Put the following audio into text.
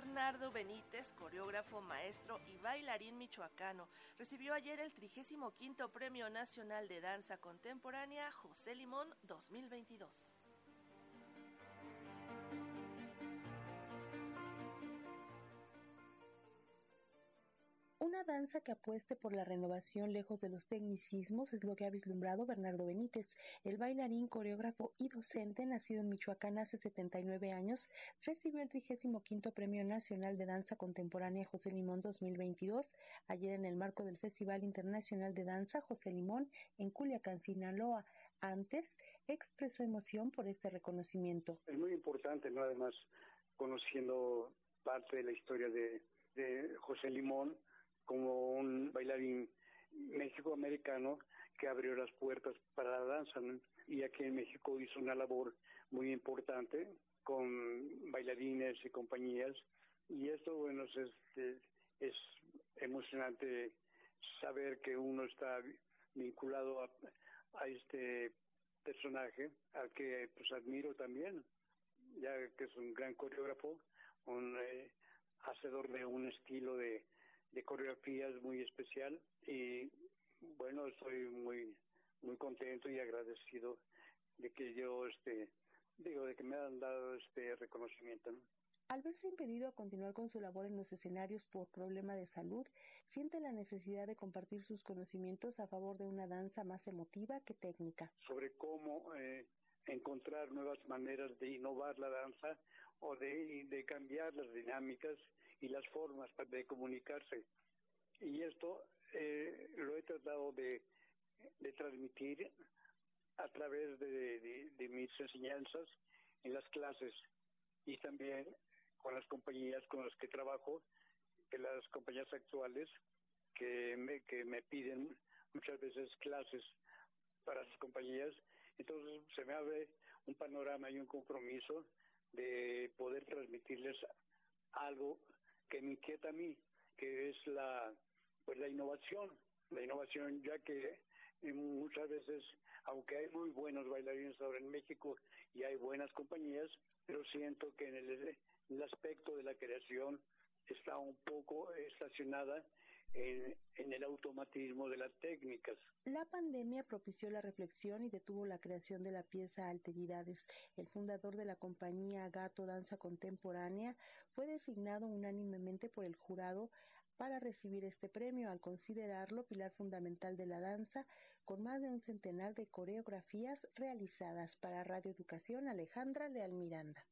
Bernardo Benítez, coreógrafo, maestro y bailarín michoacano, recibió ayer el 35 Premio Nacional de Danza Contemporánea José Limón 2022. Una danza que apueste por la renovación lejos de los tecnicismos es lo que ha vislumbrado Bernardo Benítez, el bailarín, coreógrafo y docente nacido en Michoacán hace 79 años, recibió el 35 Premio Nacional de Danza Contemporánea José Limón 2022 ayer en el marco del Festival Internacional de Danza José Limón en Culiacán, Sinaloa. Antes expresó emoción por este reconocimiento. Es muy importante, ¿no? Además, conociendo parte de la historia de, de José Limón, como un bailarín México-americano que abrió las puertas para la danza y aquí en México hizo una labor muy importante con bailarines y compañías. Y esto bueno es, este, es emocionante saber que uno está vinculado a, este personaje al que pues admiro también ya que es un gran coreógrafo un eh, hacedor de un estilo de de coreografías muy especial y bueno, estoy muy muy contento y agradecido de que yo este digo de que me han dado este reconocimiento. Al verse impedido a continuar con su labor en los escenarios por problema de salud, siente la necesidad de compartir sus conocimientos a favor de una danza más emotiva que técnica. Sobre cómo eh, encontrar nuevas maneras de innovar la danza o de, de cambiar las dinámicas y las formas de comunicarse. Y esto eh, lo he tratado de, transmitir a través de, de, mis enseñanzas en las clases y también con las compañías con las que trabajo, que las compañías actuales que me, que me piden muchas veces clases para sus compañías. Entonces se me abre un panorama y un compromiso de poder transmitirles algo que me inquieta a mí, que es la, pues la innovación, la innovación, ya que muchas veces, aunque hay muy buenos bailarines ahora en México y hay buenas compañías, pero siento que en el aspecto de la creación está un poco estacionada en, el automatismo de las técnicas. La pandemia propició la reflexión y detuvo la creación de la pieza Alteridades. El fundador de la compañía Gato Danza Contemporánea fue designado unánimemente por el jurado para recibir este premio al considerarlo pilar fundamental de la danza, con más de un centenar de coreografías realizadas para Radio Educación Alejandra Leal Miranda.